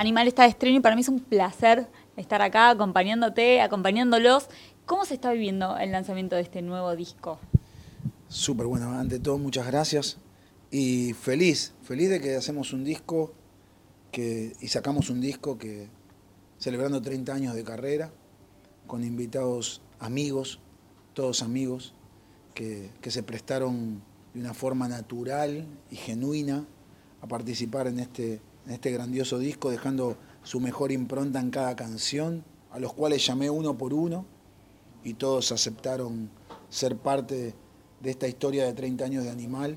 Animal está de estreno y para mí es un placer estar acá acompañándote, acompañándolos. ¿Cómo se está viviendo el lanzamiento de este nuevo disco? Súper bueno, ante todo muchas gracias y feliz, feliz de que hacemos un disco que, y sacamos un disco que celebrando 30 años de carrera, con invitados amigos, todos amigos, que, que se prestaron de una forma natural y genuina a participar en este, en este grandioso disco, dejando su mejor impronta en cada canción, a los cuales llamé uno por uno y todos aceptaron ser parte de esta historia de 30 años de Animal,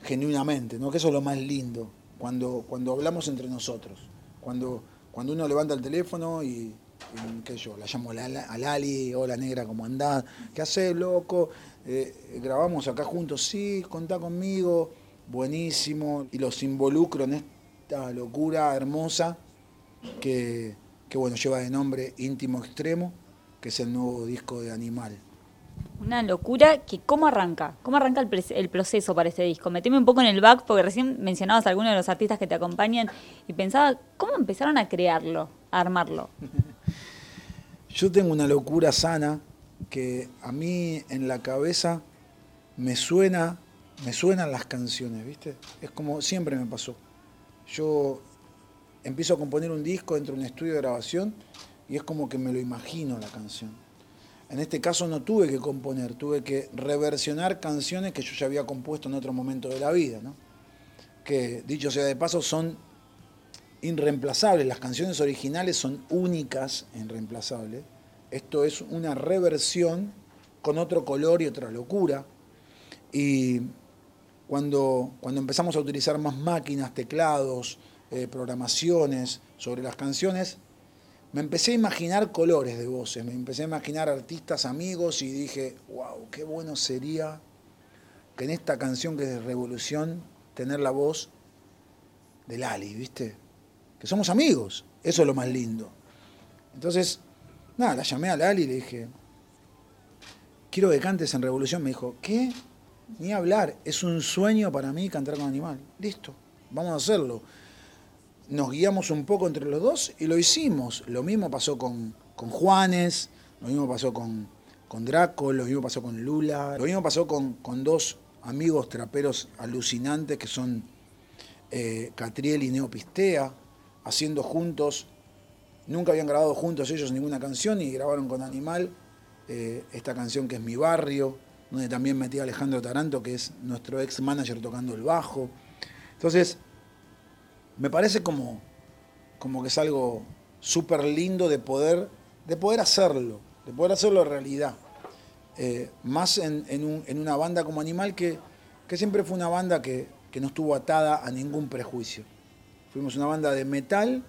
genuinamente, ¿no? que eso es lo más lindo, cuando, cuando hablamos entre nosotros, cuando, cuando uno levanta el teléfono y, qué yo, la llamo a Lali, hola negra, ¿cómo andás? ¿Qué haces, loco? Eh, grabamos acá juntos, sí, contá conmigo, buenísimo, y los involucro en esta locura hermosa que, que bueno, lleva de nombre Íntimo Extremo, que es el nuevo disco de Animal. Una locura que cómo arranca, cómo arranca el, proceso para este disco. Meteme un poco en el back porque recién mencionabas a algunos de los artistas que te acompañan y pensaba cómo empezaron a crearlo, a armarlo. Yo tengo una locura sana que a mí en la cabeza me suena, me suenan las canciones, ¿viste? Es como siempre me pasó. Yo empiezo a componer un disco dentro de un estudio de grabación y es como que me lo imagino la canción. En este caso no tuve que componer, tuve que reversionar canciones que yo ya había compuesto en otro momento de la vida, ¿no? que dicho sea de paso son irreemplazables, las canciones originales son únicas e irreemplazables. Esto es una reversión con otro color y otra locura. Y cuando, cuando empezamos a utilizar más máquinas, teclados, eh, programaciones sobre las canciones, me empecé a imaginar colores de voces, me empecé a imaginar artistas amigos y dije, wow, qué bueno sería que en esta canción que es de Revolución, tener la voz de Lali, ¿viste? Que somos amigos, eso es lo más lindo. Entonces, nada, la llamé a Lali y le dije, quiero que cantes en Revolución. Me dijo, ¿qué? Ni hablar, es un sueño para mí cantar con Animal. Listo, vamos a hacerlo nos guiamos un poco entre los dos y lo hicimos. Lo mismo pasó con, con Juanes, lo mismo pasó con, con, Draco, lo mismo pasó con Lula, lo mismo pasó con, con dos amigos traperos alucinantes que son eh, Catriel y Neopistea, haciendo juntos, nunca habían grabado juntos ellos ninguna canción y grabaron con Animal eh, esta canción que es Mi Barrio, donde también metí a Alejandro Taranto, que es nuestro ex manager tocando el bajo. Entonces, me parece como, como que es algo súper lindo de poder, de poder hacerlo, de poder hacerlo realidad. Eh, más en, una banda como Animal que, que siempre fue una banda que, no estuvo atada a ningún prejuicio. Fuimos una banda de metal,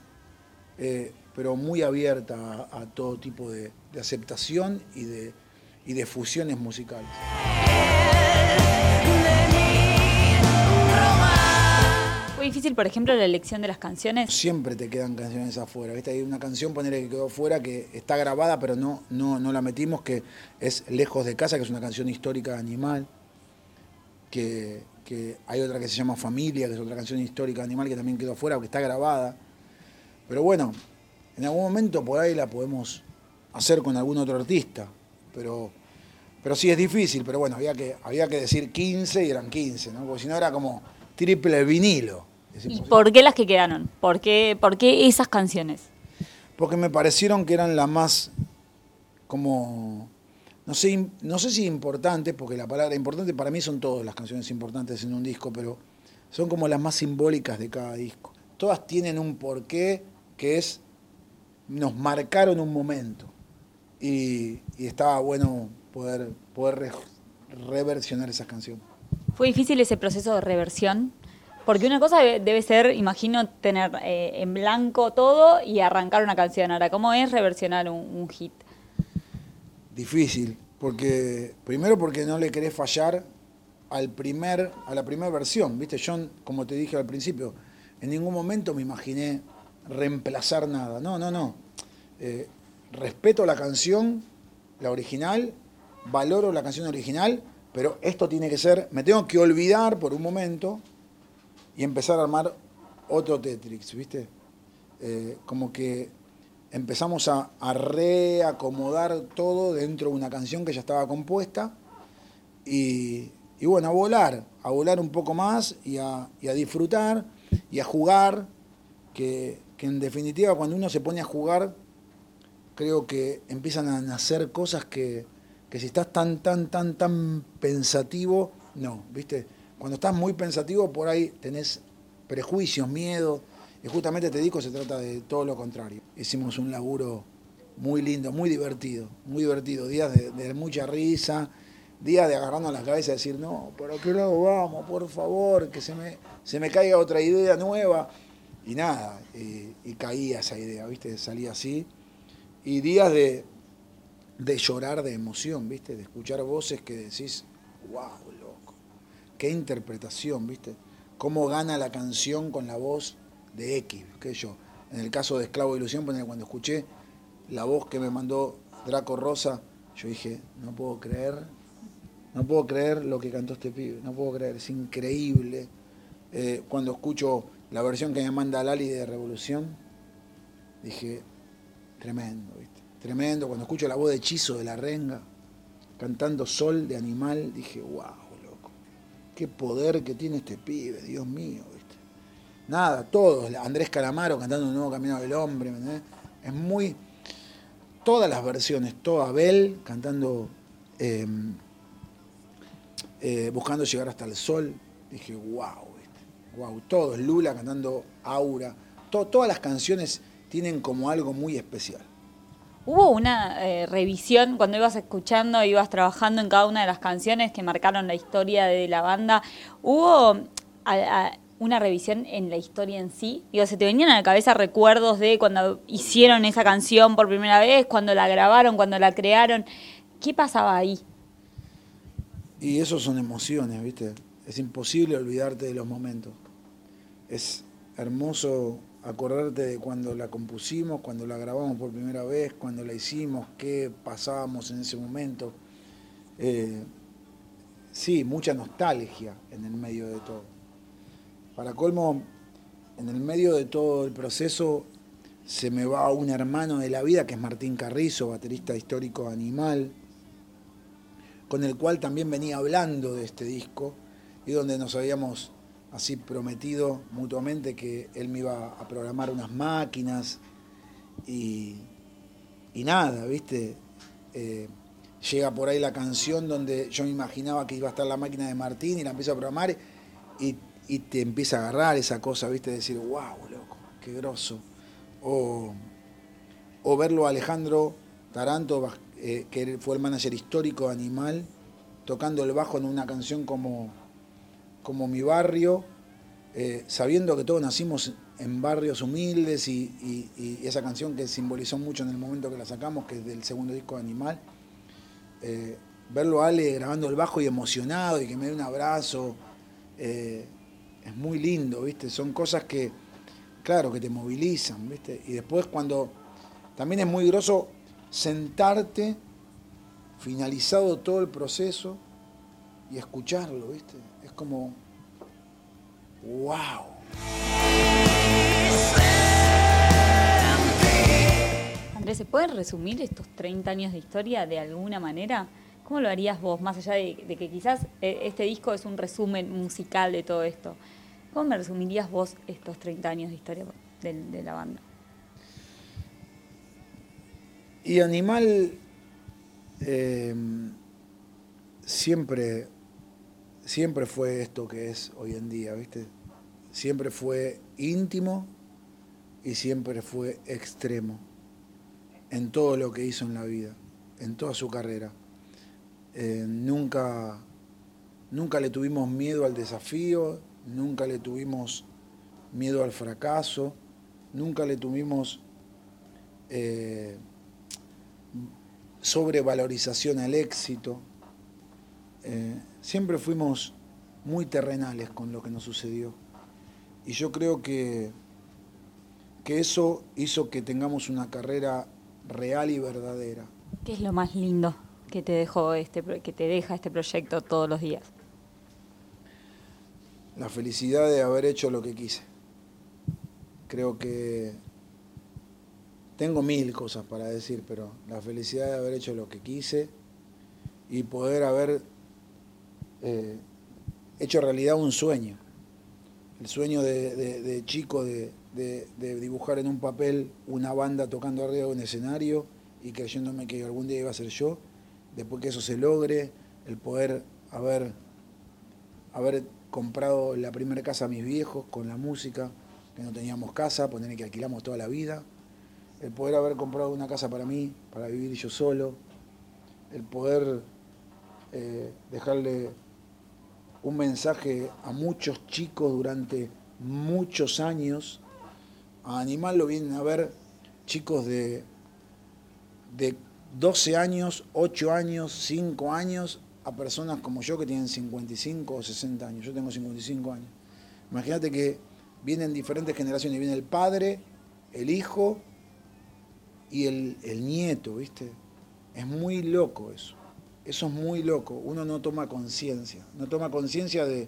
eh, pero muy abierta a, todo tipo de, aceptación y de, y de fusiones musicales. difícil, por ejemplo, la elección de las canciones? Siempre te quedan canciones afuera. ¿viste? Hay una canción, ponerle que quedó fuera, que está grabada, pero no, no, no la metimos, que es Lejos de Casa, que es una canción histórica animal. Que, que hay otra que se llama Familia, que es otra canción histórica animal, que también quedó fuera, que está grabada. Pero bueno, en algún momento por ahí la podemos hacer con algún otro artista. Pero, pero sí es difícil, pero bueno, había que, había que decir 15 y eran 15, ¿no? Porque si no era como triple vinilo. ¿Y por qué las que quedaron? ¿Por qué, ¿Por qué esas canciones? Porque me parecieron que eran las más como no sé, no sé si importantes, porque la palabra importante para mí son todas las canciones importantes en un disco, pero son como las más simbólicas de cada disco. Todas tienen un porqué que es, nos marcaron un momento. Y, estaba bueno poder, poder reversionar esas canciones. ¿Fue difícil ese proceso de reversión? Porque una cosa debe ser, imagino, tener eh, en blanco todo y arrancar una canción. Ahora, ¿cómo es reversionar un, hit? Difícil, porque primero porque no le querés fallar al primer, a la primera versión. Viste, yo, como te dije al principio, en ningún momento me imaginé reemplazar nada. No, no, no. Eh, respeto la canción, la original, valoro la canción original, pero esto tiene que ser, me tengo que olvidar por un momento y empezar a armar otro Tetrix, ¿viste? Eh, como que empezamos a, a, reacomodar todo dentro de una canción que ya estaba compuesta y, y bueno, a volar, a volar un poco más y a, y a disfrutar y a jugar, que, que, en definitiva cuando uno se pone a jugar, creo que empiezan a nacer cosas que, que si estás tan, tan, tan, tan pensativo, no, ¿viste? Cuando estás muy pensativo, por ahí tenés prejuicios, miedo, y justamente este disco se trata de todo lo contrario. Hicimos un laburo muy lindo, muy divertido, muy divertido, días de, mucha risa, días de agarrarnos la cabeza y decir, no, ¿por qué lado vamos? Por favor, que se me, se me caiga otra idea nueva. Y nada, y caía esa idea, ¿viste? Salía así. Y días de, de llorar de emoción, ¿viste? De escuchar voces que decís, wow, loco, qué interpretación, ¿viste? Cómo gana la canción con la voz de X, qué yo. En el caso de Esclavo de Ilusión, cuando escuché la voz que me mandó Draco Rosa, yo dije, no puedo creer, no puedo creer lo que cantó este pibe, no puedo creer, es increíble. Eh, cuando escucho la versión que me manda Lali de Revolución, dije, tremendo, ¿viste? Tremendo. Cuando escucho la voz de Hechizo de la Renga, cantando Sol de Animal, dije, wow, loco, qué poder que tiene este pibe, Dios mío, ¿viste? Nada, todos, Andrés Calamaro cantando Un Nuevo Camino del Hombre, ¿me Es muy. Todas las versiones, todo Abel cantando. Eh, eh, buscando llegar hasta el sol, dije, wow, wow, todos, Lula cantando Aura, to, todas las canciones tienen como algo muy especial. ¿Hubo una eh, revisión cuando ibas escuchando, ibas trabajando en cada una de las canciones que marcaron la historia de la banda? ¿Hubo una revisión en la historia en sí? Digo, ¿se te venían a la cabeza recuerdos de cuando hicieron esa canción por primera vez, cuando la grabaron, cuando la crearon? ¿Qué pasaba ahí? Y eso son emociones, ¿viste? Es imposible olvidarte de los momentos. Es hermoso acordarte de cuando la compusimos, cuando la grabamos por primera vez, cuando la hicimos, qué pasábamos en ese momento. Eh, sí, mucha nostalgia en el medio de todo. Para colmo, en el medio de todo el proceso se me va un hermano de la vida que es Martín Carrizo, baterista histórico Animal, con el cual también venía hablando de este disco y donde nos habíamos así prometido mutuamente que él me iba a programar unas máquinas y, y nada, ¿viste? Eh, llega por ahí la canción donde yo me imaginaba que iba a estar la máquina de Martín y la empiezo a programar y, y te empieza a agarrar esa cosa, ¿viste? Decir, wow, loco, qué grosso. O, o verlo a Alejandro Taranto eh, que fue el manager histórico de Animal, tocando el bajo en una canción como, como Mi Barrio, eh, sabiendo que todos nacimos en barrios humildes y, y, esa canción que simbolizó mucho en el momento que la sacamos, que es del segundo disco de Animal, eh, verlo a Ale grabando el bajo y emocionado y que me dé un abrazo, eh, es muy lindo, ¿viste? Son cosas que, claro, que te movilizan, ¿viste? Y después cuando, también es muy groso sentarte, finalizado todo el proceso, y escucharlo, ¿viste? Es como, wow. Andrés, ¿se pueden resumir estos 30 años de historia de alguna manera? ¿Cómo lo harías vos, más allá de, de, que quizás eh, este disco es un resumen musical de todo esto? ¿Cómo me resumirías vos estos 30 años de historia de, de la banda? Y Animal eh, siempre, siempre fue esto que es hoy en día, ¿viste? Siempre fue íntimo y siempre fue extremo en todo lo que hizo en la vida, en toda su carrera. Eh, nunca, nunca le tuvimos miedo al desafío, nunca le tuvimos miedo al fracaso, nunca le tuvimos eh, sobrevalorización al éxito. Eh, siempre fuimos muy terrenales con lo que nos sucedió. Y yo creo que, que eso hizo que tengamos una carrera real y verdadera. ¿Qué es lo más lindo que te dejó este que te deja este proyecto todos los días? La felicidad de haber hecho lo que quise. Creo que tengo mil cosas para decir, pero la felicidad de haber hecho lo que quise y poder haber eh, hecho realidad un sueño. El sueño de, chico de, dibujar en un papel una banda tocando arriba de un escenario y creyéndome que algún día iba a ser yo. Después que eso se logre, el poder haber, haber comprado la primera casa a mis viejos con la música, que no teníamos casa, poner que alquilamos toda la vida el poder haber comprado una casa para mí, para vivir yo solo, el poder eh, dejarle un mensaje a muchos chicos durante muchos años. A Animal lo vienen a ver chicos de, de 12 años, 8 años, 5 años, a personas como yo que tienen 55 o 60 años. Yo tengo 55 años. Imagínate que vienen diferentes generaciones, viene el padre, el hijo y el, nieto, ¿viste? Es muy loco eso. Eso es muy loco. Uno no toma conciencia. No toma conciencia de,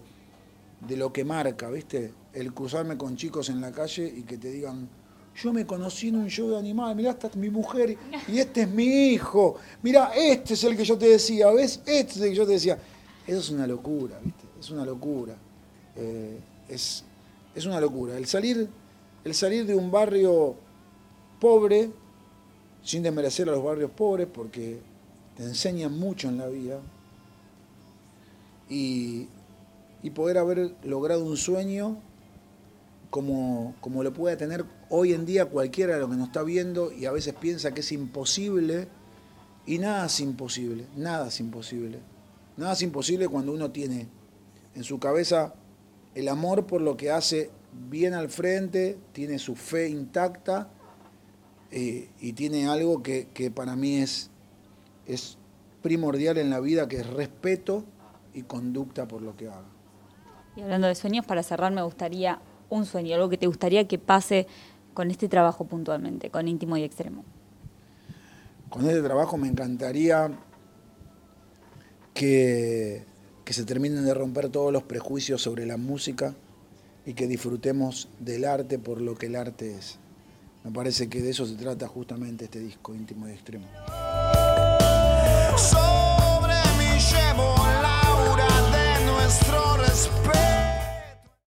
lo que marca, ¿viste? El cruzarme con chicos en la calle y que te digan, yo me conocí en un show de animal, mirá, esta es mi mujer y este es mi hijo. Mirá, este es el que yo te decía, ¿ves? Este es el que yo te decía. Eso es una locura, ¿viste? Es una locura. Eh, es, es una locura. El salir, el salir de un barrio pobre sin desmerecer a los barrios pobres porque te enseñan mucho en la vida y, poder haber logrado un sueño como, como lo puede tener hoy en día cualquiera de los que nos está viendo y a veces piensa que es imposible y nada es imposible, nada es imposible. Nada es imposible cuando uno tiene en su cabeza el amor por lo que hace bien al frente, tiene su fe intacta eh, y tiene algo que, para mí es, es primordial en la vida, que es respeto y conducta por lo que haga. Y hablando de sueños, para cerrar me gustaría un sueño, algo que te gustaría que pase con este trabajo puntualmente, con íntimo y extremo. Con este trabajo me encantaría que, que se terminen de romper todos los prejuicios sobre la música y que disfrutemos del arte por lo que el arte es. Me parece que de eso se trata justamente este disco íntimo y extremo. So